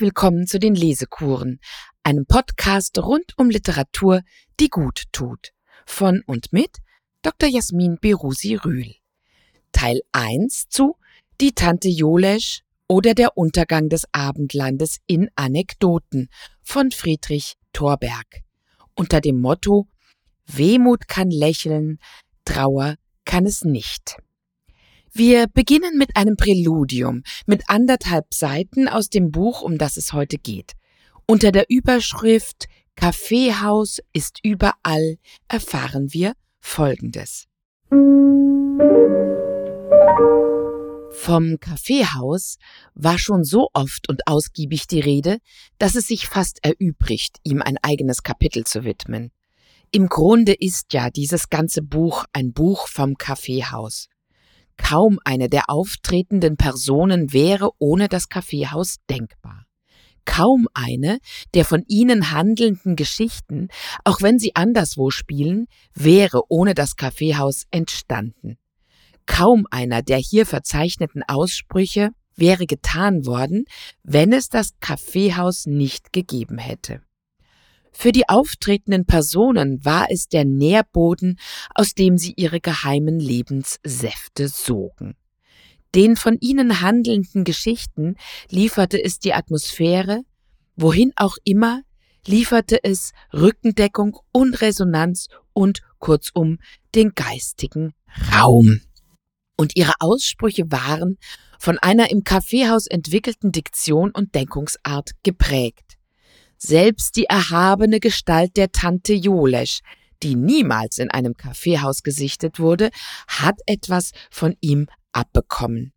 Willkommen zu den Lesekuren, einem Podcast rund um Literatur, die gut tut. Von und mit Dr. Jasmin Berusi Rühl. Teil 1 zu Die Tante Jolesch oder der Untergang des Abendlandes in Anekdoten von Friedrich Thorberg. Unter dem Motto Wehmut kann lächeln, Trauer kann es nicht. Wir beginnen mit einem Präludium mit anderthalb Seiten aus dem Buch, um das es heute geht. Unter der Überschrift Kaffeehaus ist überall erfahren wir Folgendes. Vom Kaffeehaus war schon so oft und ausgiebig die Rede, dass es sich fast erübrigt, ihm ein eigenes Kapitel zu widmen. Im Grunde ist ja dieses ganze Buch ein Buch vom Kaffeehaus. Kaum eine der auftretenden Personen wäre ohne das Kaffeehaus denkbar. Kaum eine der von ihnen handelnden Geschichten, auch wenn sie anderswo spielen, wäre ohne das Kaffeehaus entstanden. Kaum einer der hier verzeichneten Aussprüche wäre getan worden, wenn es das Kaffeehaus nicht gegeben hätte. Für die auftretenden Personen war es der Nährboden, aus dem sie ihre geheimen Lebenssäfte sogen. Den von ihnen handelnden Geschichten lieferte es die Atmosphäre, wohin auch immer, lieferte es Rückendeckung und Resonanz und kurzum den geistigen Raum. Und ihre Aussprüche waren von einer im Kaffeehaus entwickelten Diktion und Denkungsart geprägt. Selbst die erhabene Gestalt der Tante Jolesch, die niemals in einem Kaffeehaus gesichtet wurde, hat etwas von ihm abbekommen.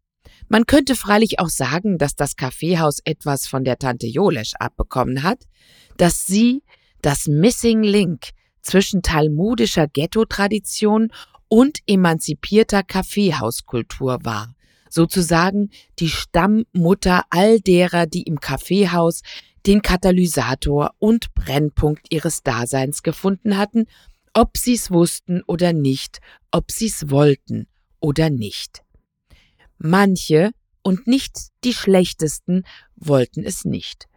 Man könnte freilich auch sagen, dass das Kaffeehaus etwas von der Tante Jolesch abbekommen hat, dass sie das Missing Link zwischen talmudischer Ghetto-Tradition und emanzipierter Kaffeehauskultur war, sozusagen die Stammmutter all derer, die im Kaffeehaus den Katalysator und Brennpunkt ihres Daseins gefunden hatten, ob sie's wussten oder nicht, ob sie's wollten oder nicht. Manche, und nicht die schlechtesten, wollten es nicht.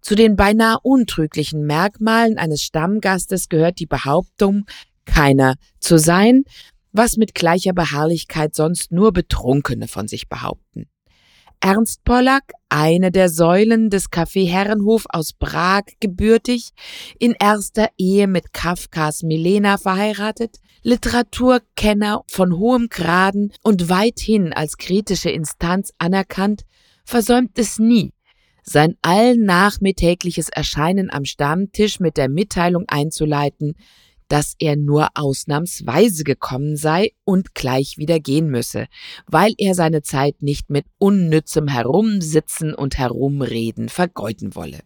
Zu den beinahe untrüglichen Merkmalen eines Stammgastes gehört die Behauptung, keiner zu sein, was mit gleicher Beharrlichkeit sonst nur Betrunkene von sich behaupten. Ernst Pollack, eine der Säulen des Café Herrenhof aus Prag gebürtig, in erster Ehe mit Kafkas Milena verheiratet, Literaturkenner von hohem Graden und weithin als kritische Instanz anerkannt, versäumt es nie, sein allnachmittägliches Erscheinen am Stammtisch mit der Mitteilung einzuleiten, dass er nur ausnahmsweise gekommen sei und gleich wieder gehen müsse, weil er seine Zeit nicht mit unnützem Herumsitzen und Herumreden vergeuden wolle.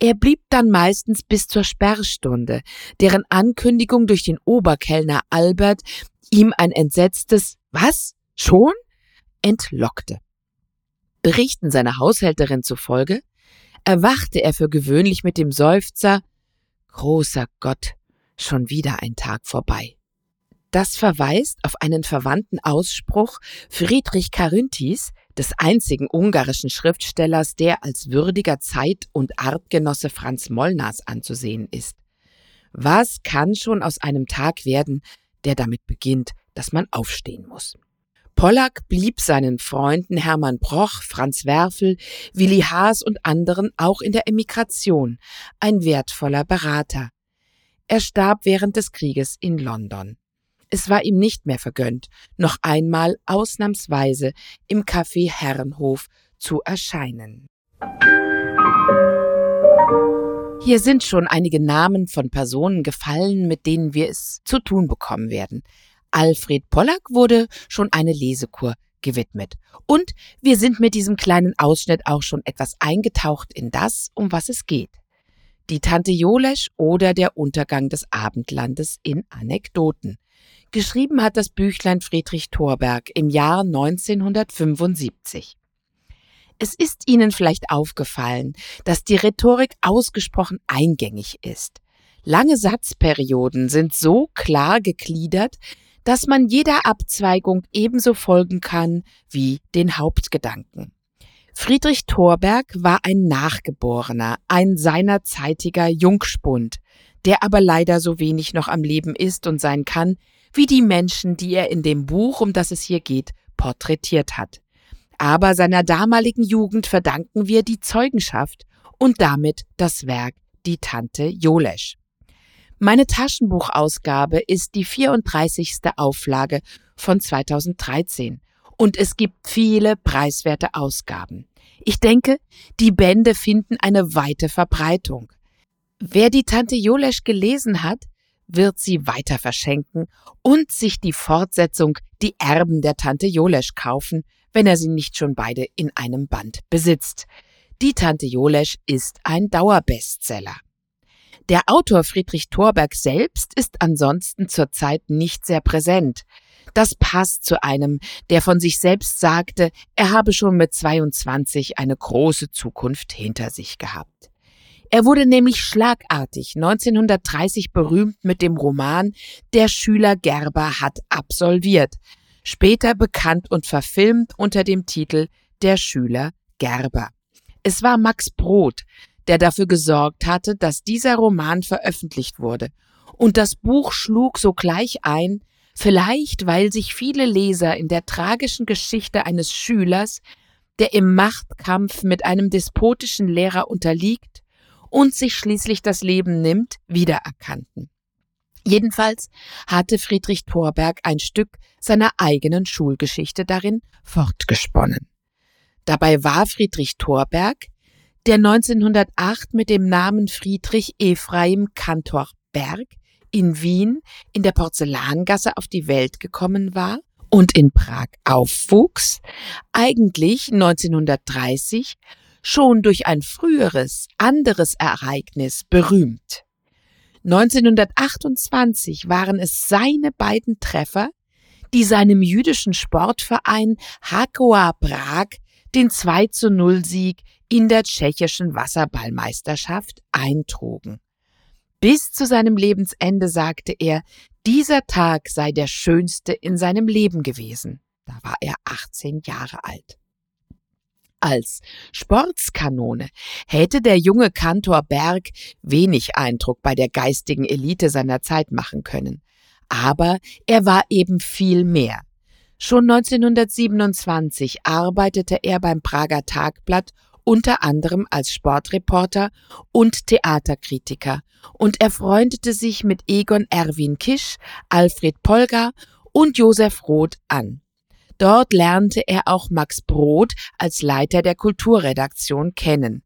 Er blieb dann meistens bis zur Sperrstunde, deren Ankündigung durch den Oberkellner Albert ihm ein entsetztes Was? Schon? entlockte. Berichten seiner Haushälterin zufolge erwachte er für gewöhnlich mit dem Seufzer Großer Gott, schon wieder ein Tag vorbei. Das verweist auf einen verwandten Ausspruch Friedrich Carynthis, des einzigen ungarischen Schriftstellers, der als würdiger Zeit- und Artgenosse Franz Molnars anzusehen ist. Was kann schon aus einem Tag werden, der damit beginnt, dass man aufstehen muss? Pollack blieb seinen Freunden Hermann Broch, Franz Werfel, Willi Haas und anderen auch in der Emigration ein wertvoller Berater, er starb während des Krieges in London. Es war ihm nicht mehr vergönnt, noch einmal ausnahmsweise im Café Herrenhof zu erscheinen. Hier sind schon einige Namen von Personen gefallen, mit denen wir es zu tun bekommen werden. Alfred Pollack wurde schon eine Lesekur gewidmet. Und wir sind mit diesem kleinen Ausschnitt auch schon etwas eingetaucht in das, um was es geht die Tante Jolesch oder der Untergang des Abendlandes in Anekdoten. Geschrieben hat das Büchlein Friedrich Thorberg im Jahr 1975. Es ist Ihnen vielleicht aufgefallen, dass die Rhetorik ausgesprochen eingängig ist. Lange Satzperioden sind so klar gegliedert, dass man jeder Abzweigung ebenso folgen kann wie den Hauptgedanken. Friedrich Thorberg war ein Nachgeborener, ein seinerzeitiger Jungspund, der aber leider so wenig noch am Leben ist und sein kann, wie die Menschen, die er in dem Buch, um das es hier geht, porträtiert hat. Aber seiner damaligen Jugend verdanken wir die Zeugenschaft und damit das Werk Die Tante Jolesch. Meine Taschenbuchausgabe ist die 34. Auflage von 2013 und es gibt viele preiswerte Ausgaben. Ich denke, die Bände finden eine weite Verbreitung. Wer die Tante Jolesch gelesen hat, wird sie weiter verschenken und sich die Fortsetzung Die Erben der Tante Jolesch kaufen, wenn er sie nicht schon beide in einem Band besitzt. Die Tante Jolesch ist ein Dauerbestseller. Der Autor Friedrich Thorberg selbst ist ansonsten zurzeit nicht sehr präsent. Das passt zu einem, der von sich selbst sagte, er habe schon mit 22 eine große Zukunft hinter sich gehabt. Er wurde nämlich schlagartig 1930 berühmt mit dem Roman Der Schüler Gerber hat absolviert, später bekannt und verfilmt unter dem Titel Der Schüler Gerber. Es war Max Brod, der dafür gesorgt hatte, dass dieser Roman veröffentlicht wurde, und das Buch schlug sogleich ein, vielleicht weil sich viele Leser in der tragischen Geschichte eines Schülers, der im Machtkampf mit einem despotischen Lehrer unterliegt und sich schließlich das Leben nimmt, wiedererkannten. Jedenfalls hatte Friedrich Thorberg ein Stück seiner eigenen Schulgeschichte darin fortgesponnen. Dabei war Friedrich Thorberg, der 1908 mit dem Namen Friedrich Ephraim Kantor Berg in Wien in der Porzellangasse auf die Welt gekommen war und in Prag aufwuchs, eigentlich 1930 schon durch ein früheres, anderes Ereignis berühmt. 1928 waren es seine beiden Treffer, die seinem jüdischen Sportverein Hakoa Prag den 2 zu 0 Sieg in der tschechischen Wasserballmeisterschaft eintrugen. Bis zu seinem Lebensende sagte er, dieser Tag sei der schönste in seinem Leben gewesen. Da war er 18 Jahre alt. Als Sportskanone hätte der junge Kantor Berg wenig Eindruck bei der geistigen Elite seiner Zeit machen können. Aber er war eben viel mehr. Schon 1927 arbeitete er beim Prager Tagblatt unter anderem als Sportreporter und Theaterkritiker und er freundete sich mit Egon Erwin Kisch, Alfred Polgar und Josef Roth an. Dort lernte er auch Max Brod als Leiter der Kulturredaktion kennen,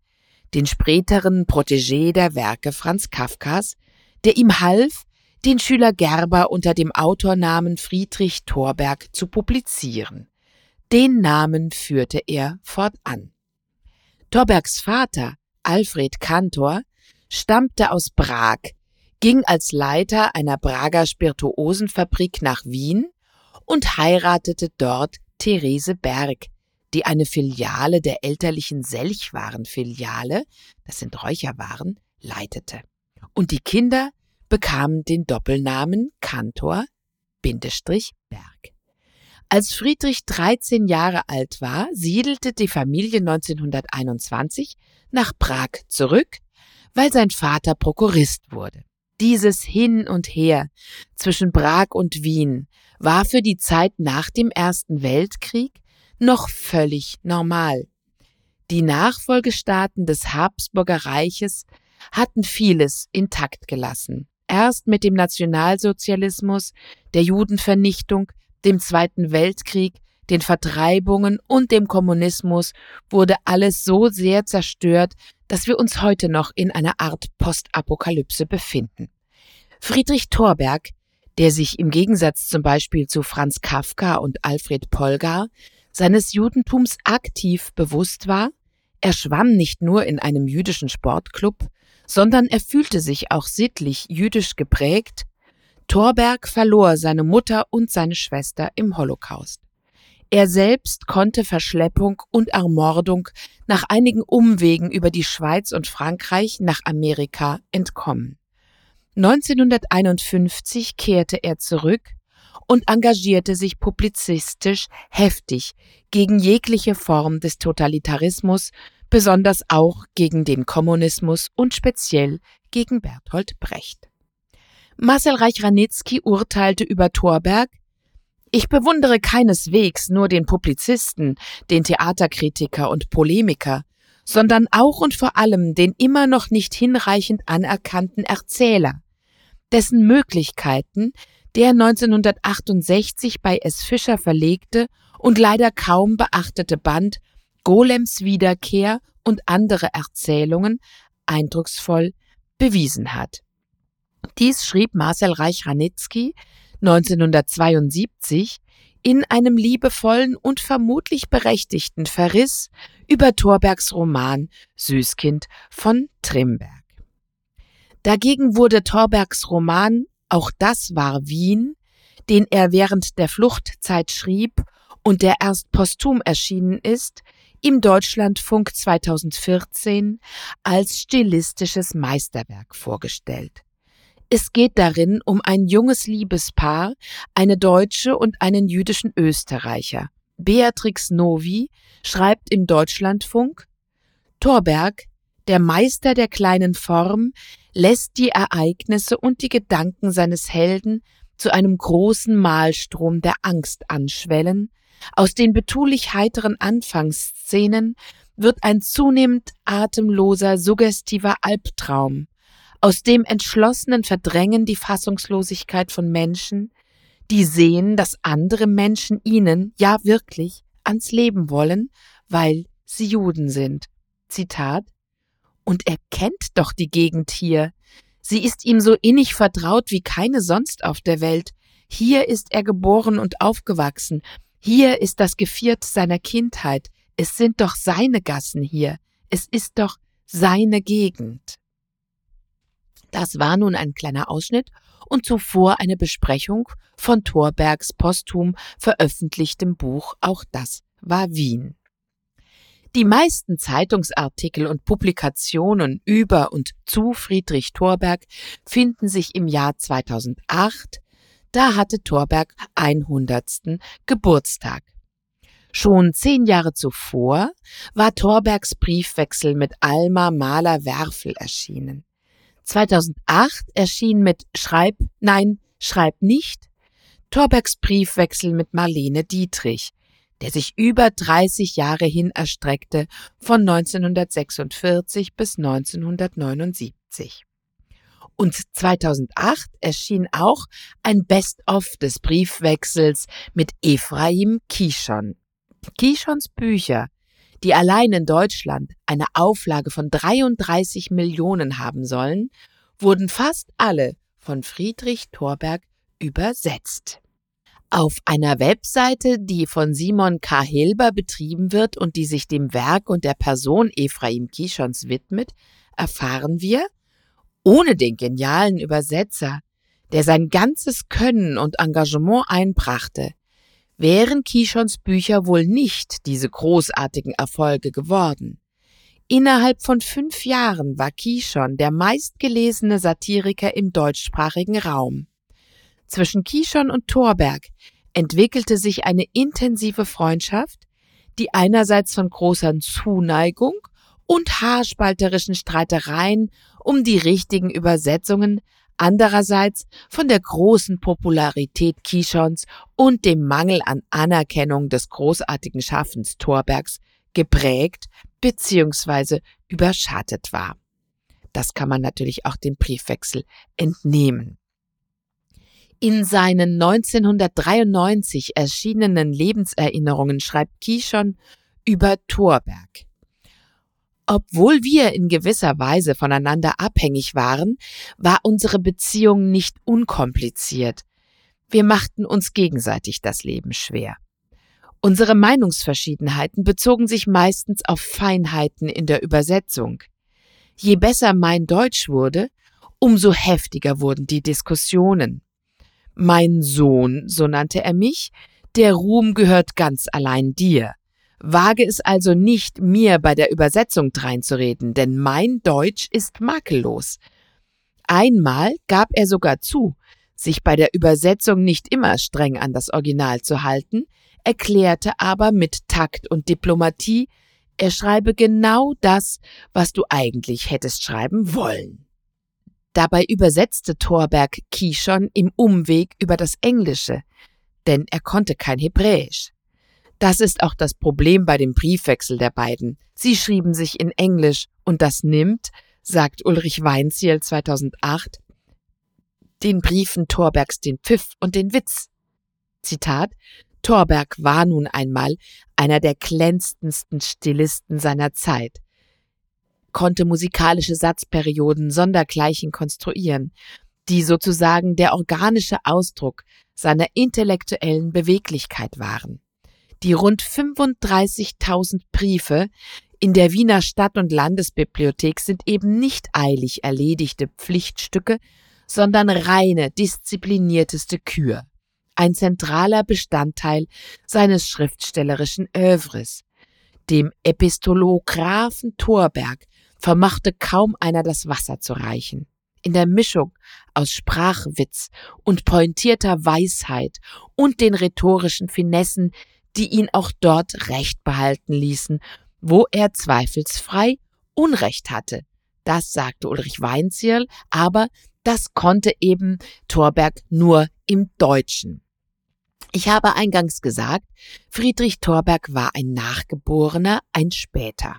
den späteren Protégé der Werke Franz Kafkas, der ihm half, den Schüler Gerber unter dem Autornamen Friedrich Thorberg zu publizieren. Den Namen führte er fortan. Thorbergs Vater, Alfred Kantor, stammte aus Prag, ging als Leiter einer Prager Spirituosenfabrik nach Wien und heiratete dort Therese Berg, die eine Filiale der elterlichen Selchwarenfiliale, das sind Räucherwaren, leitete. Und die Kinder bekamen den Doppelnamen Kantor Berg. Als Friedrich 13 Jahre alt war, siedelte die Familie 1921 nach Prag zurück, weil sein Vater Prokurist wurde. Dieses Hin und Her zwischen Prag und Wien war für die Zeit nach dem Ersten Weltkrieg noch völlig normal. Die Nachfolgestaaten des Habsburger Reiches hatten vieles intakt gelassen. Erst mit dem Nationalsozialismus, der Judenvernichtung, dem Zweiten Weltkrieg, den Vertreibungen und dem Kommunismus wurde alles so sehr zerstört, dass wir uns heute noch in einer Art Postapokalypse befinden. Friedrich Thorberg, der sich im Gegensatz zum Beispiel zu Franz Kafka und Alfred Polgar seines Judentums aktiv bewusst war, er schwamm nicht nur in einem jüdischen Sportclub, sondern er fühlte sich auch sittlich jüdisch geprägt. Thorberg verlor seine Mutter und seine Schwester im Holocaust. Er selbst konnte Verschleppung und Ermordung nach einigen Umwegen über die Schweiz und Frankreich nach Amerika entkommen. 1951 kehrte er zurück und engagierte sich publizistisch heftig gegen jegliche Form des Totalitarismus, besonders auch gegen den Kommunismus und speziell gegen Bertolt Brecht. Marcel Reich-Ranitzky urteilte über Thorberg, ich bewundere keineswegs nur den Publizisten, den Theaterkritiker und Polemiker, sondern auch und vor allem den immer noch nicht hinreichend anerkannten Erzähler, dessen Möglichkeiten der 1968 bei S. Fischer verlegte und leider kaum beachtete Band Golems Wiederkehr und andere Erzählungen eindrucksvoll bewiesen hat. Dies schrieb Marcel Reich-Ranitzky 1972 in einem liebevollen und vermutlich berechtigten Verriss über Thorbergs Roman Süßkind von Trimberg. Dagegen wurde Thorbergs Roman Auch das war Wien, den er während der Fluchtzeit schrieb und der erst posthum erschienen ist, im Deutschlandfunk 2014 als stilistisches Meisterwerk vorgestellt. Es geht darin um ein junges Liebespaar, eine Deutsche und einen jüdischen Österreicher. Beatrix Novi schreibt im Deutschlandfunk, Thorberg, der Meister der kleinen Form, lässt die Ereignisse und die Gedanken seines Helden zu einem großen Malstrom der Angst anschwellen, aus den betulich heiteren Anfangsszenen wird ein zunehmend atemloser, suggestiver Albtraum, aus dem entschlossenen Verdrängen die Fassungslosigkeit von Menschen, die sehen, dass andere Menschen ihnen, ja wirklich, ans Leben wollen, weil sie Juden sind. Zitat Und er kennt doch die Gegend hier. Sie ist ihm so innig vertraut wie keine sonst auf der Welt. Hier ist er geboren und aufgewachsen. Hier ist das Geviert seiner Kindheit. Es sind doch seine Gassen hier. Es ist doch seine Gegend. Das war nun ein kleiner Ausschnitt und zuvor eine Besprechung von Thorbergs posthum veröffentlichtem Buch Auch das war Wien. Die meisten Zeitungsartikel und Publikationen über und zu Friedrich Thorberg finden sich im Jahr 2008, da hatte Thorberg 100. Geburtstag. Schon zehn Jahre zuvor war Thorbergs Briefwechsel mit Alma Mahler-Werfel erschienen. 2008 erschien mit Schreib, nein, Schreib nicht Thorbergs Briefwechsel mit Marlene Dietrich, der sich über 30 Jahre hin erstreckte, von 1946 bis 1979. Und 2008 erschien auch ein Best-of des Briefwechsels mit Ephraim Kishon. Kishons Bücher, die allein in Deutschland eine Auflage von 33 Millionen haben sollen, wurden fast alle von Friedrich Thorberg übersetzt. Auf einer Webseite, die von Simon K. Hilber betrieben wird und die sich dem Werk und der Person Ephraim Kishons widmet, erfahren wir, ohne den genialen Übersetzer, der sein ganzes Können und Engagement einbrachte, wären Kishons Bücher wohl nicht diese großartigen Erfolge geworden. Innerhalb von fünf Jahren war Kishon der meistgelesene Satiriker im deutschsprachigen Raum. Zwischen Kishon und Thorberg entwickelte sich eine intensive Freundschaft, die einerseits von großer Zuneigung und haarspalterischen Streitereien um die richtigen Übersetzungen, andererseits von der großen Popularität Kishons und dem Mangel an Anerkennung des großartigen Schaffens Thorbergs geprägt bzw. überschattet war. Das kann man natürlich auch dem Briefwechsel entnehmen. In seinen 1993 erschienenen Lebenserinnerungen schreibt Kishon über Thorberg. Obwohl wir in gewisser Weise voneinander abhängig waren, war unsere Beziehung nicht unkompliziert. Wir machten uns gegenseitig das Leben schwer. Unsere Meinungsverschiedenheiten bezogen sich meistens auf Feinheiten in der Übersetzung. Je besser mein Deutsch wurde, umso heftiger wurden die Diskussionen. Mein Sohn, so nannte er mich, der Ruhm gehört ganz allein dir. Wage es also nicht, mir bei der Übersetzung dreinzureden, denn mein Deutsch ist makellos. Einmal gab er sogar zu, sich bei der Übersetzung nicht immer streng an das Original zu halten, erklärte aber mit Takt und Diplomatie, er schreibe genau das, was du eigentlich hättest schreiben wollen. Dabei übersetzte Thorberg Kishon im Umweg über das Englische, denn er konnte kein Hebräisch. Das ist auch das Problem bei dem Briefwechsel der beiden. Sie schrieben sich in Englisch und das nimmt, sagt Ulrich Weinziel 2008, den Briefen Thorbergs den Pfiff und den Witz. Zitat Thorberg war nun einmal einer der glänzendsten Stilisten seiner Zeit, konnte musikalische Satzperioden sondergleichen konstruieren, die sozusagen der organische Ausdruck seiner intellektuellen Beweglichkeit waren. Die rund 35.000 Briefe in der Wiener Stadt- und Landesbibliothek sind eben nicht eilig erledigte Pflichtstücke, sondern reine, disziplinierteste Kür ein zentraler Bestandteil seines schriftstellerischen Övres. Dem Epistolographen Thorberg vermochte kaum einer das Wasser zu reichen. In der Mischung aus Sprachwitz und pointierter Weisheit und den rhetorischen Finessen, die ihn auch dort recht behalten ließen, wo er zweifelsfrei Unrecht hatte. Das sagte Ulrich Weinzierl, aber das konnte eben Thorberg nur im Deutschen. Ich habe eingangs gesagt, Friedrich Thorberg war ein Nachgeborener, ein Später.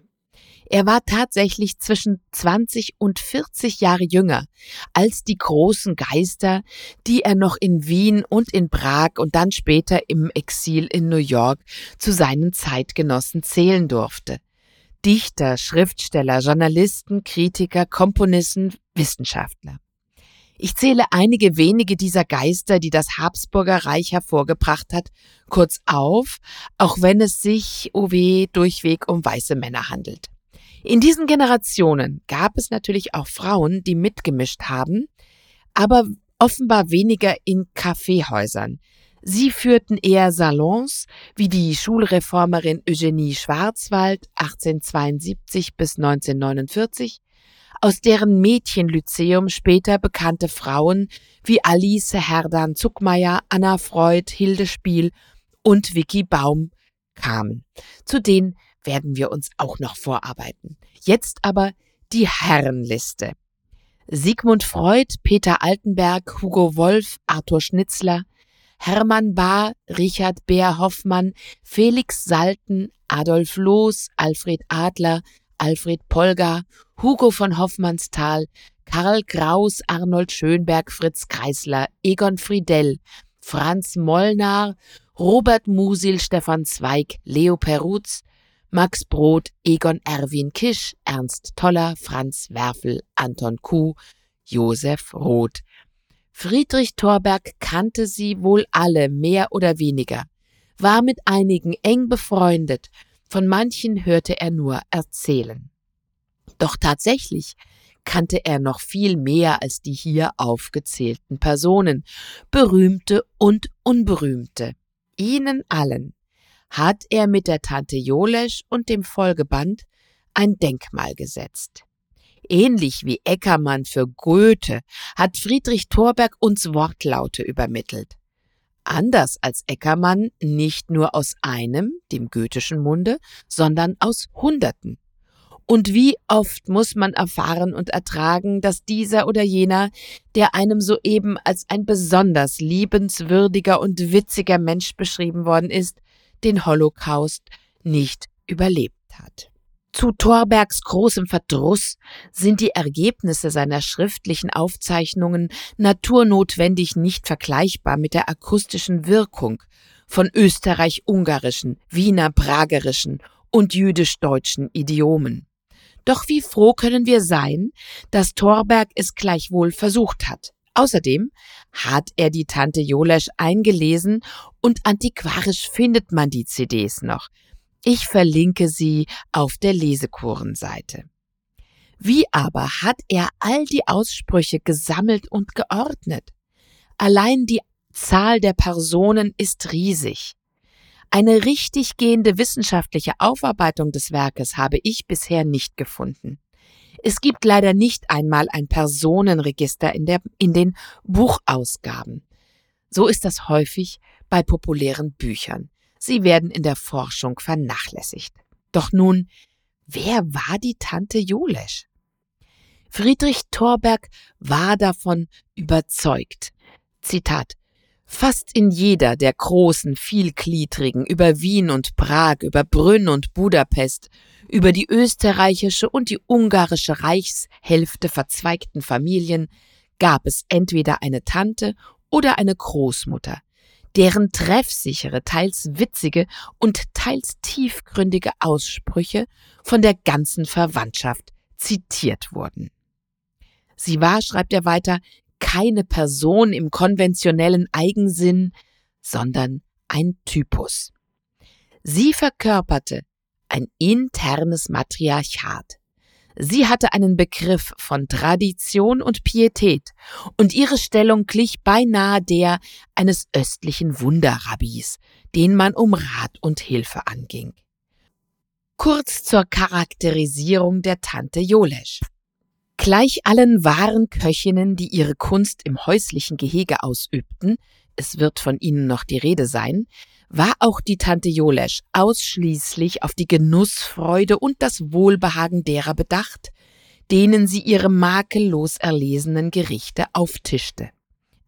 Er war tatsächlich zwischen 20 und 40 Jahre jünger als die großen Geister, die er noch in Wien und in Prag und dann später im Exil in New York zu seinen Zeitgenossen zählen durfte. Dichter, Schriftsteller, Journalisten, Kritiker, Komponisten, Wissenschaftler. Ich zähle einige wenige dieser Geister, die das Habsburger Reich hervorgebracht hat, kurz auf, auch wenn es sich, oh weh, durchweg um weiße Männer handelt. In diesen Generationen gab es natürlich auch Frauen, die mitgemischt haben, aber offenbar weniger in Kaffeehäusern. Sie führten eher Salons, wie die Schulreformerin Eugenie Schwarzwald 1872 bis 1949, aus deren Mädchenlyzeum später bekannte Frauen wie Alice Herdan Zuckmeier, Anna Freud, Hilde Spiel und Vicky Baum kamen. Zu denen werden wir uns auch noch vorarbeiten. Jetzt aber die Herrenliste. Sigmund Freud, Peter Altenberg, Hugo Wolf, Arthur Schnitzler, Hermann Bahr, Richard Beer Hoffmann, Felix Salten, Adolf Loos, Alfred Adler, Alfred Polgar, Hugo von Hoffmannsthal, Karl Kraus, Arnold Schönberg, Fritz Kreisler, Egon Friedell, Franz Mollnar, Robert Musil, Stefan Zweig, Leo Perutz, Max Brod, Egon Erwin Kisch, Ernst Toller, Franz Werfel, Anton Kuh, Josef Roth. Friedrich Thorberg kannte sie wohl alle mehr oder weniger, war mit einigen eng befreundet von manchen hörte er nur erzählen. Doch tatsächlich kannte er noch viel mehr als die hier aufgezählten Personen, berühmte und unberühmte. Ihnen allen hat er mit der Tante Jolesch und dem Folgeband ein Denkmal gesetzt. Ähnlich wie Eckermann für Goethe hat Friedrich Thorberg uns Wortlaute übermittelt anders als Eckermann nicht nur aus einem, dem goethischen Munde, sondern aus Hunderten. Und wie oft muss man erfahren und ertragen, dass dieser oder jener, der einem soeben als ein besonders liebenswürdiger und witziger Mensch beschrieben worden ist, den Holocaust nicht überlebt hat. Zu Thorbergs großem Verdruss sind die Ergebnisse seiner schriftlichen Aufzeichnungen naturnotwendig nicht vergleichbar mit der akustischen Wirkung von österreich-ungarischen, wiener-pragerischen und jüdisch-deutschen Idiomen. Doch wie froh können wir sein, dass Thorberg es gleichwohl versucht hat. Außerdem hat er die Tante Jolesch eingelesen und antiquarisch findet man die CDs noch. Ich verlinke sie auf der Lesekurenseite. Wie aber hat er all die Aussprüche gesammelt und geordnet? Allein die Zahl der Personen ist riesig. Eine richtig gehende wissenschaftliche Aufarbeitung des Werkes habe ich bisher nicht gefunden. Es gibt leider nicht einmal ein Personenregister in, der, in den Buchausgaben. So ist das häufig bei populären Büchern. Sie werden in der Forschung vernachlässigt. Doch nun, wer war die Tante Jolesch? Friedrich Thorberg war davon überzeugt. Zitat Fast in jeder der großen, vielgliedrigen, über Wien und Prag, über Brünn und Budapest, über die österreichische und die ungarische Reichshälfte verzweigten Familien gab es entweder eine Tante oder eine Großmutter, deren treffsichere, teils witzige und teils tiefgründige Aussprüche von der ganzen Verwandtschaft zitiert wurden. Sie war, schreibt er weiter, keine Person im konventionellen Eigensinn, sondern ein Typus. Sie verkörperte ein internes Matriarchat. Sie hatte einen Begriff von Tradition und Pietät, und ihre Stellung glich beinahe der eines östlichen Wunderrabbis, den man um Rat und Hilfe anging. Kurz zur Charakterisierung der Tante Jolesch. Gleich allen wahren Köchinnen, die ihre Kunst im häuslichen Gehege ausübten, es wird von ihnen noch die Rede sein, war auch die Tante Jolesch ausschließlich auf die Genussfreude und das Wohlbehagen derer bedacht, denen sie ihre makellos erlesenen Gerichte auftischte.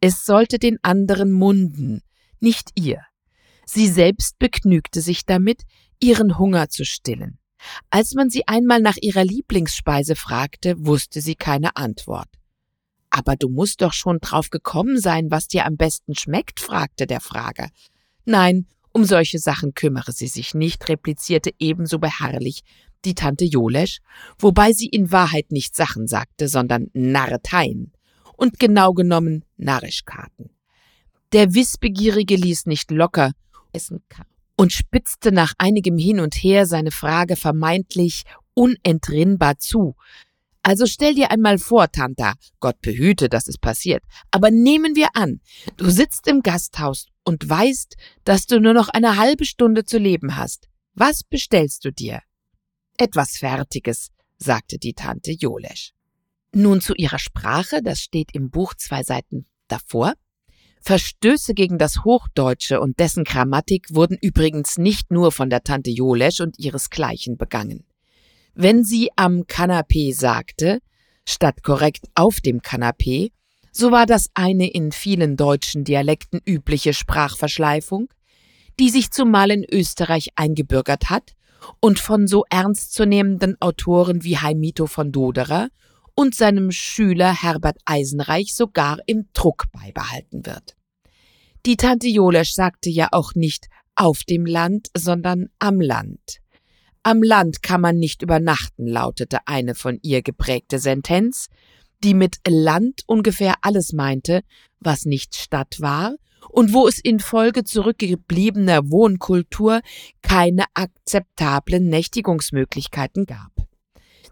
Es sollte den anderen munden, nicht ihr. Sie selbst begnügte sich damit, ihren Hunger zu stillen. Als man sie einmal nach ihrer Lieblingsspeise fragte, wusste sie keine Antwort. Aber du musst doch schon drauf gekommen sein, was dir am besten schmeckt, fragte der Frager. Nein, um solche Sachen kümmere sie sich nicht, replizierte ebenso beharrlich die Tante Jolesch, wobei sie in Wahrheit nicht Sachen sagte, sondern Narreteien und genau genommen Narrischkarten. Der Wissbegierige ließ nicht locker, essen kann und spitzte nach einigem Hin und Her seine Frage vermeintlich unentrinnbar zu. Also stell dir einmal vor, Tanta, Gott behüte, dass es passiert, aber nehmen wir an, du sitzt im Gasthaus und weißt, dass du nur noch eine halbe Stunde zu leben hast. Was bestellst du dir? Etwas Fertiges, sagte die Tante Jolesch. Nun zu ihrer Sprache, das steht im Buch zwei Seiten davor. Verstöße gegen das Hochdeutsche und dessen Grammatik wurden übrigens nicht nur von der Tante Jolesch und ihresgleichen begangen. Wenn sie am Kanapee sagte, statt korrekt auf dem Kanapee, so war das eine in vielen deutschen Dialekten übliche Sprachverschleifung, die sich zumal in Österreich eingebürgert hat und von so ernstzunehmenden Autoren wie Heimito von Doderer und seinem Schüler Herbert Eisenreich sogar im Druck beibehalten wird. Die Tante Jolesch sagte ja auch nicht auf dem Land, sondern am Land. Am Land kann man nicht übernachten, lautete eine von ihr geprägte Sentenz, die mit Land ungefähr alles meinte, was nicht Stadt war und wo es infolge zurückgebliebener Wohnkultur keine akzeptablen Nächtigungsmöglichkeiten gab.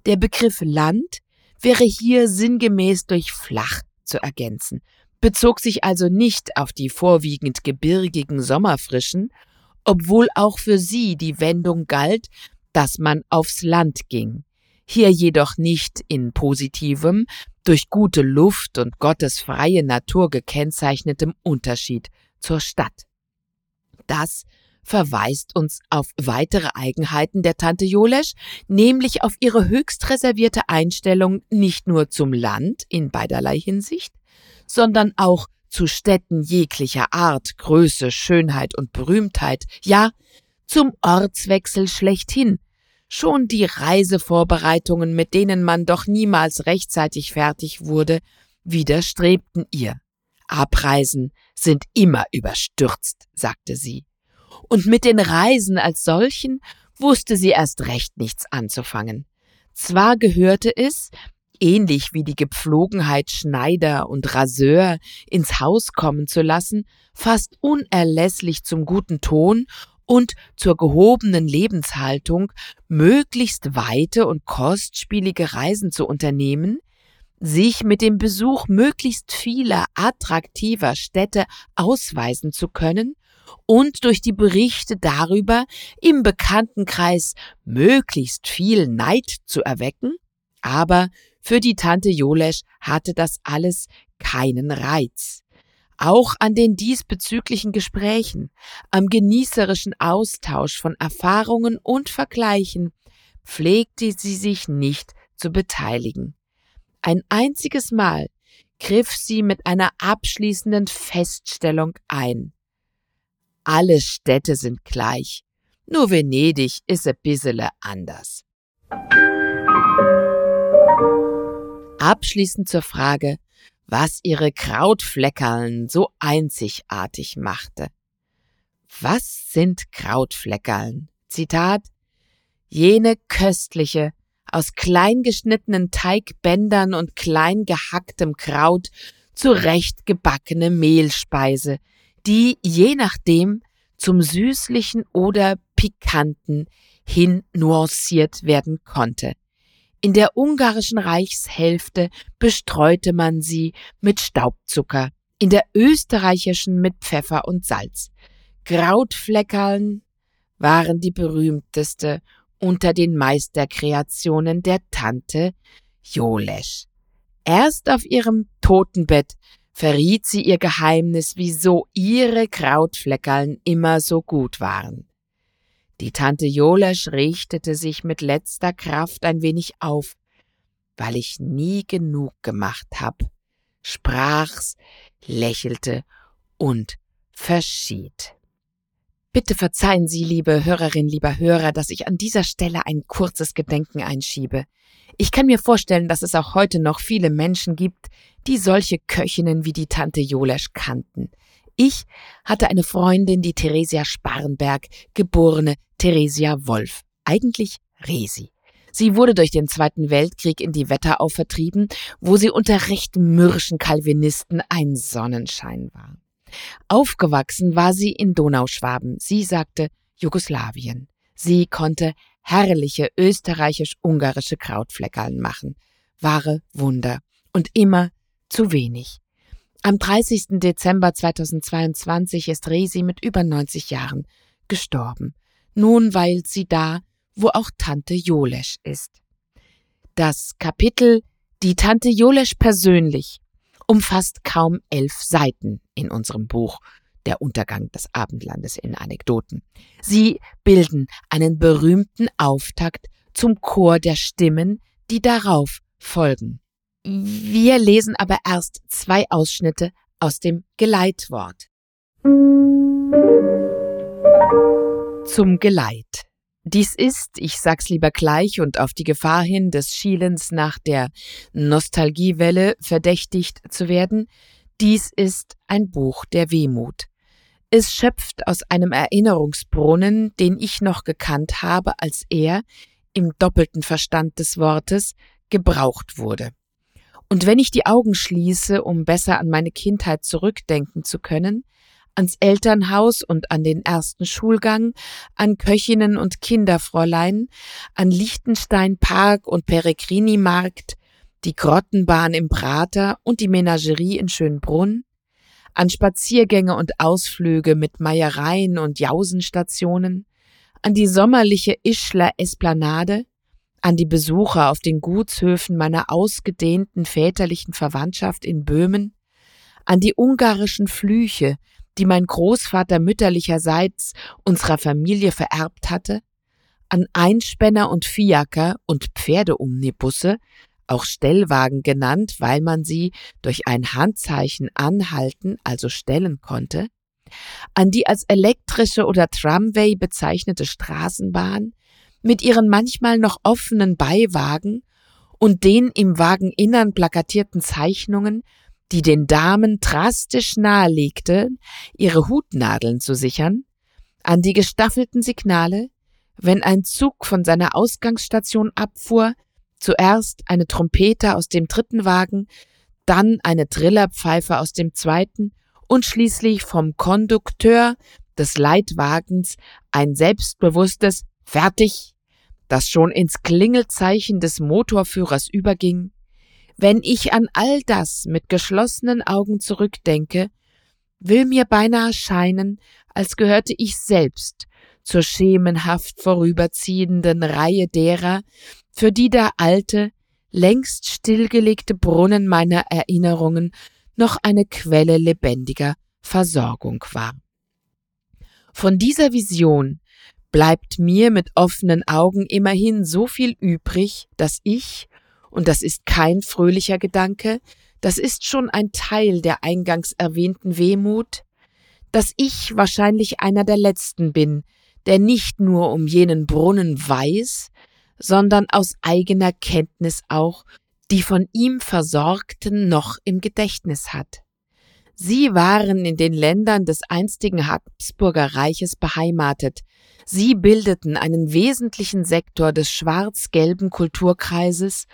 Der Begriff Land wäre hier sinngemäß durch flach zu ergänzen, bezog sich also nicht auf die vorwiegend gebirgigen Sommerfrischen, obwohl auch für sie die Wendung galt, dass man aufs Land ging, hier jedoch nicht in positivem, durch gute Luft und Gottes freie Natur gekennzeichnetem Unterschied zur Stadt. Das verweist uns auf weitere Eigenheiten der Tante Jolesch, nämlich auf ihre höchst reservierte Einstellung nicht nur zum Land in beiderlei Hinsicht, sondern auch zu Städten jeglicher Art, Größe, Schönheit und Berühmtheit, ja, zum Ortswechsel schlechthin. Schon die Reisevorbereitungen, mit denen man doch niemals rechtzeitig fertig wurde, widerstrebten ihr. Abreisen sind immer überstürzt, sagte sie und mit den Reisen als solchen wusste sie erst recht nichts anzufangen. Zwar gehörte es, ähnlich wie die Gepflogenheit Schneider und Raseur ins Haus kommen zu lassen, fast unerlässlich zum guten Ton und zur gehobenen Lebenshaltung, möglichst weite und kostspielige Reisen zu unternehmen, sich mit dem Besuch möglichst vieler attraktiver Städte ausweisen zu können und durch die Berichte darüber im Bekanntenkreis möglichst viel Neid zu erwecken, Aber für die Tante Jolesch hatte das alles keinen Reiz. Auch an den diesbezüglichen Gesprächen, am genießerischen Austausch von Erfahrungen und Vergleichen pflegte sie sich nicht zu beteiligen. Ein einziges Mal griff sie mit einer abschließenden Feststellung ein. Alle Städte sind gleich, nur Venedig ist ein bissele anders. Abschließend zur Frage, was ihre Krautfleckerln so einzigartig machte. Was sind Krautfleckerln? Zitat Jene köstliche, aus klein geschnittenen Teigbändern und klein gehacktem Kraut zurecht gebackene Mehlspeise, die je nachdem zum süßlichen oder pikanten hin nuanciert werden konnte. In der ungarischen Reichshälfte bestreute man sie mit Staubzucker, in der österreichischen mit Pfeffer und Salz. Krautfleckerln waren die berühmteste unter den Meisterkreationen der Tante Jolesch. Erst auf ihrem Totenbett verriet sie ihr Geheimnis, wieso ihre Krautfleckerln immer so gut waren. Die Tante Jolesch richtete sich mit letzter Kraft ein wenig auf, weil ich nie genug gemacht hab, sprach's, lächelte und verschied. Bitte verzeihen Sie, liebe Hörerin, lieber Hörer, dass ich an dieser Stelle ein kurzes Gedenken einschiebe. Ich kann mir vorstellen, dass es auch heute noch viele Menschen gibt, die solche Köchinnen wie die Tante Jolesch kannten. Ich hatte eine Freundin, die Theresia Sparrenberg, geborene Theresia Wolf, eigentlich Resi. Sie wurde durch den Zweiten Weltkrieg in die Wetterau vertrieben, wo sie unter recht mürrischen Calvinisten ein Sonnenschein war. Aufgewachsen war sie in Donauschwaben. Sie sagte Jugoslawien. Sie konnte herrliche österreichisch-ungarische Krautfleckerln machen. Wahre Wunder. Und immer zu wenig. Am 30. Dezember 2022 ist Resi mit über 90 Jahren gestorben. Nun weilt sie da, wo auch Tante Jolesch ist. Das Kapitel Die Tante Jolesch persönlich umfasst kaum elf Seiten in unserem Buch Der Untergang des Abendlandes in Anekdoten. Sie bilden einen berühmten Auftakt zum Chor der Stimmen, die darauf folgen. Wir lesen aber erst zwei Ausschnitte aus dem Geleitwort. Zum Geleit. Dies ist, ich sag's lieber gleich und auf die Gefahr hin, des Schielens nach der Nostalgiewelle verdächtigt zu werden, dies ist ein Buch der Wehmut. Es schöpft aus einem Erinnerungsbrunnen, den ich noch gekannt habe, als er, im doppelten Verstand des Wortes, gebraucht wurde. Und wenn ich die Augen schließe, um besser an meine Kindheit zurückdenken zu können, ans Elternhaus und an den ersten Schulgang, an Köchinnen und Kinderfräulein, an Liechtenstein Park und Peregrini Markt, die Grottenbahn im Prater und die Menagerie in Schönbrunn, an Spaziergänge und Ausflüge mit Meiereien und Jausenstationen, an die sommerliche Ischler Esplanade, an die Besucher auf den Gutshöfen meiner ausgedehnten väterlichen Verwandtschaft in Böhmen, an die ungarischen Flüche, die mein Großvater mütterlicherseits unserer Familie vererbt hatte, an Einspänner und Fiaker und Pferdeumnibusse, auch Stellwagen genannt, weil man sie durch ein Handzeichen anhalten, also stellen konnte, an die als elektrische oder Tramway bezeichnete Straßenbahn mit ihren manchmal noch offenen Beiwagen und den im Wageninnern plakatierten Zeichnungen die den Damen drastisch nahelegte, ihre Hutnadeln zu sichern, an die gestaffelten Signale, wenn ein Zug von seiner Ausgangsstation abfuhr, zuerst eine Trompete aus dem dritten Wagen, dann eine Trillerpfeife aus dem zweiten und schließlich vom Kondukteur des Leitwagens ein selbstbewusstes Fertig, das schon ins Klingelzeichen des Motorführers überging, wenn ich an all das mit geschlossenen Augen zurückdenke, will mir beinahe scheinen, als gehörte ich selbst zur schemenhaft vorüberziehenden Reihe derer, für die der alte, längst stillgelegte Brunnen meiner Erinnerungen noch eine Quelle lebendiger Versorgung war. Von dieser Vision bleibt mir mit offenen Augen immerhin so viel übrig, dass ich, und das ist kein fröhlicher Gedanke, das ist schon ein Teil der eingangs erwähnten Wehmut, dass ich wahrscheinlich einer der Letzten bin, der nicht nur um jenen Brunnen weiß, sondern aus eigener Kenntnis auch die von ihm Versorgten noch im Gedächtnis hat. Sie waren in den Ländern des einstigen Habsburger Reiches beheimatet. Sie bildeten einen wesentlichen Sektor des schwarz-gelben Kulturkreises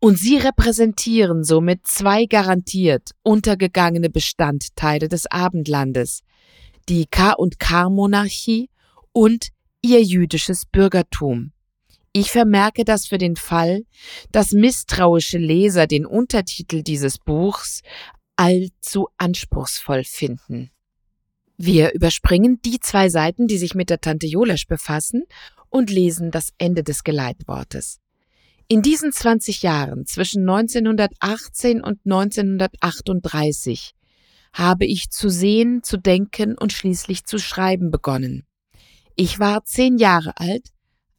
und sie repräsentieren somit zwei garantiert untergegangene Bestandteile des Abendlandes, die K&K-Monarchie und ihr jüdisches Bürgertum. Ich vermerke das für den Fall, dass misstrauische Leser den Untertitel dieses Buchs allzu anspruchsvoll finden. Wir überspringen die zwei Seiten, die sich mit der Tante Jolesch befassen und lesen das Ende des Geleitwortes. In diesen 20 Jahren zwischen 1918 und 1938 habe ich zu sehen, zu denken und schließlich zu schreiben begonnen. Ich war zehn Jahre alt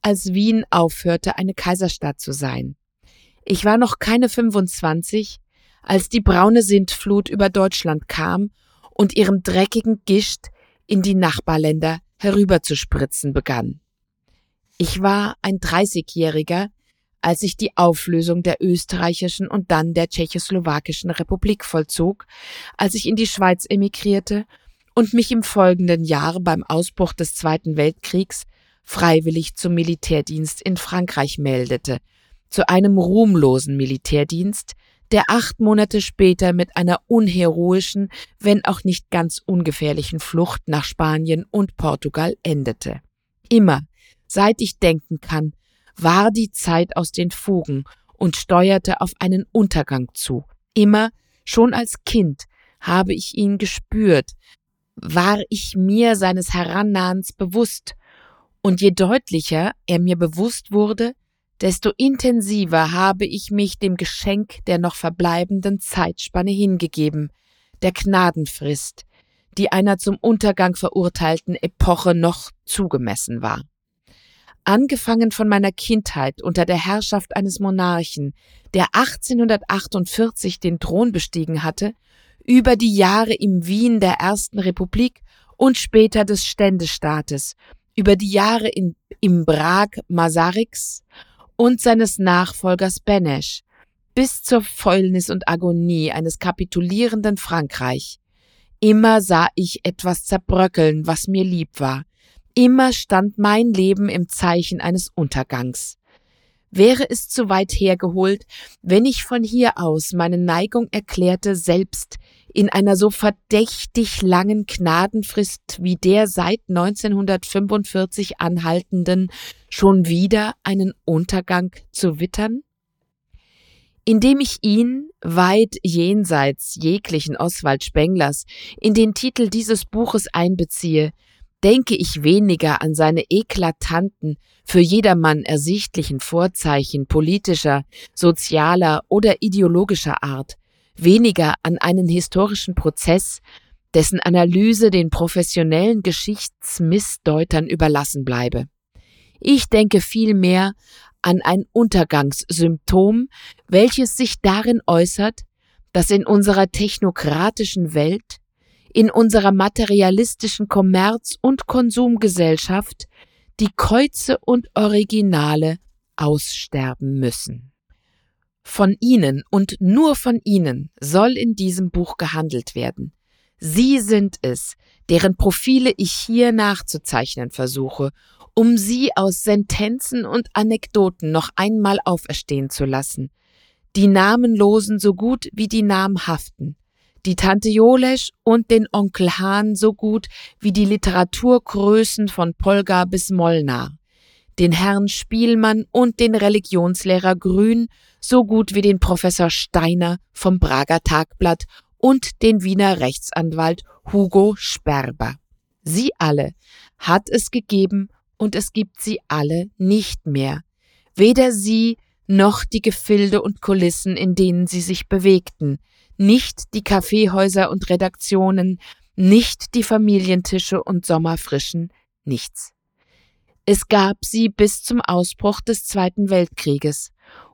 als Wien aufhörte, eine Kaiserstadt zu sein. Ich war noch keine 25, als die braune Sintflut über Deutschland kam und ihrem dreckigen Gischt in die Nachbarländer herüberzuspritzen begann. Ich war ein Dreißigjähriger, als sich die Auflösung der österreichischen und dann der tschechoslowakischen Republik vollzog, als ich in die Schweiz emigrierte und mich im folgenden Jahr beim Ausbruch des Zweiten Weltkriegs freiwillig zum Militärdienst in Frankreich meldete, zu einem ruhmlosen Militärdienst, der acht Monate später mit einer unheroischen, wenn auch nicht ganz ungefährlichen Flucht nach Spanien und Portugal endete. Immer, seit ich denken kann, war die Zeit aus den Fugen und steuerte auf einen Untergang zu. Immer, schon als Kind, habe ich ihn gespürt, war ich mir seines Herannahens bewusst und je deutlicher er mir bewusst wurde, desto intensiver habe ich mich dem Geschenk der noch verbleibenden Zeitspanne hingegeben, der Gnadenfrist, die einer zum Untergang verurteilten Epoche noch zugemessen war. Angefangen von meiner Kindheit unter der Herrschaft eines Monarchen, der 1848 den Thron bestiegen hatte, über die Jahre im Wien der Ersten Republik und später des Ständestaates über die Jahre in, im Brag Masarix und seines Nachfolgers Benesch bis zur Fäulnis und Agonie eines kapitulierenden Frankreich. Immer sah ich etwas zerbröckeln, was mir lieb war. Immer stand mein Leben im Zeichen eines Untergangs. Wäre es zu weit hergeholt, wenn ich von hier aus meine Neigung erklärte, selbst in einer so verdächtig langen Gnadenfrist wie der seit 1945 anhaltenden schon wieder einen Untergang zu wittern? Indem ich ihn, weit jenseits jeglichen Oswald Spenglers, in den Titel dieses Buches einbeziehe, denke ich weniger an seine eklatanten, für jedermann ersichtlichen Vorzeichen politischer, sozialer oder ideologischer Art, weniger an einen historischen Prozess, dessen Analyse den professionellen Geschichtsmissdeutern überlassen bleibe. Ich denke vielmehr an ein Untergangssymptom, welches sich darin äußert, dass in unserer technokratischen Welt, in unserer materialistischen Kommerz- und Konsumgesellschaft die Käuze und Originale aussterben müssen. Von Ihnen und nur von Ihnen soll in diesem Buch gehandelt werden. Sie sind es, deren Profile ich hier nachzuzeichnen versuche, um Sie aus Sentenzen und Anekdoten noch einmal auferstehen zu lassen. Die Namenlosen so gut wie die Namhaften, die Tante Jolesch und den Onkel Hahn so gut wie die Literaturgrößen von Polgar bis Molnar, den Herrn Spielmann und den Religionslehrer Grün so gut wie den Professor Steiner vom Prager Tagblatt und den Wiener Rechtsanwalt Hugo Sperber. Sie alle hat es gegeben und es gibt sie alle nicht mehr. Weder sie noch die Gefilde und Kulissen, in denen sie sich bewegten, nicht die Kaffeehäuser und Redaktionen, nicht die Familientische und Sommerfrischen, nichts. Es gab sie bis zum Ausbruch des Zweiten Weltkrieges,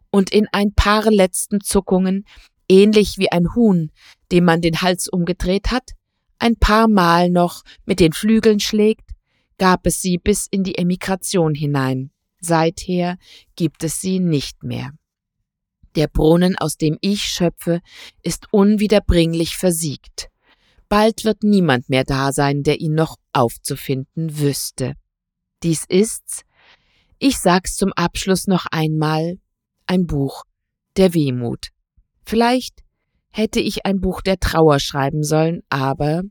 und in ein paar letzten Zuckungen, ähnlich wie ein Huhn, dem man den Hals umgedreht hat, ein paar Mal noch mit den Flügeln schlägt, gab es sie bis in die Emigration hinein. Seither gibt es sie nicht mehr. Der Brunnen, aus dem ich schöpfe, ist unwiederbringlich versiegt. Bald wird niemand mehr da sein, der ihn noch aufzufinden wüsste. Dies ist's, ich sag's zum Abschluss noch einmal, ein Buch der Wehmut. Vielleicht hätte ich ein Buch der Trauer schreiben sollen, aber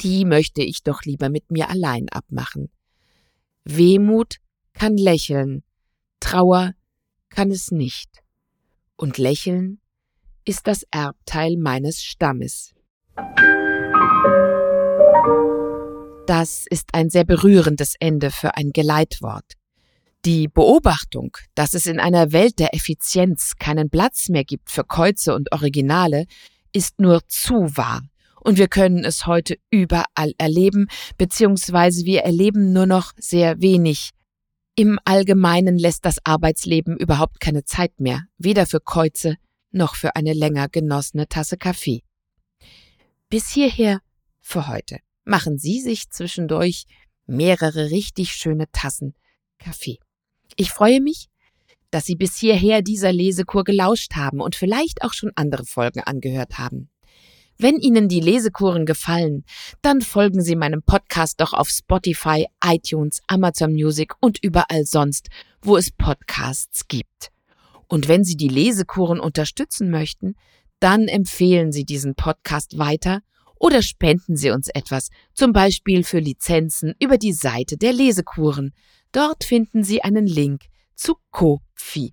die möchte ich doch lieber mit mir allein abmachen. Wehmut kann lächeln, Trauer kann es nicht. Und Lächeln ist das Erbteil meines Stammes. Das ist ein sehr berührendes Ende für ein Geleitwort. Die Beobachtung, dass es in einer Welt der Effizienz keinen Platz mehr gibt für Käuze und Originale, ist nur zu wahr. Und wir können es heute überall erleben, beziehungsweise wir erleben nur noch sehr wenig. Im Allgemeinen lässt das Arbeitsleben überhaupt keine Zeit mehr, weder für Käuze noch für eine länger genossene Tasse Kaffee. Bis hierher für heute. Machen Sie sich zwischendurch mehrere richtig schöne Tassen Kaffee. Ich freue mich, dass Sie bis hierher dieser Lesekur gelauscht haben und vielleicht auch schon andere Folgen angehört haben. Wenn Ihnen die Lesekuren gefallen, dann folgen Sie meinem Podcast doch auf Spotify, iTunes, Amazon Music und überall sonst, wo es Podcasts gibt. Und wenn Sie die Lesekuren unterstützen möchten, dann empfehlen Sie diesen Podcast weiter oder spenden Sie uns etwas, zum Beispiel für Lizenzen über die Seite der Lesekuren. Dort finden Sie einen Link zu Ko-Fi.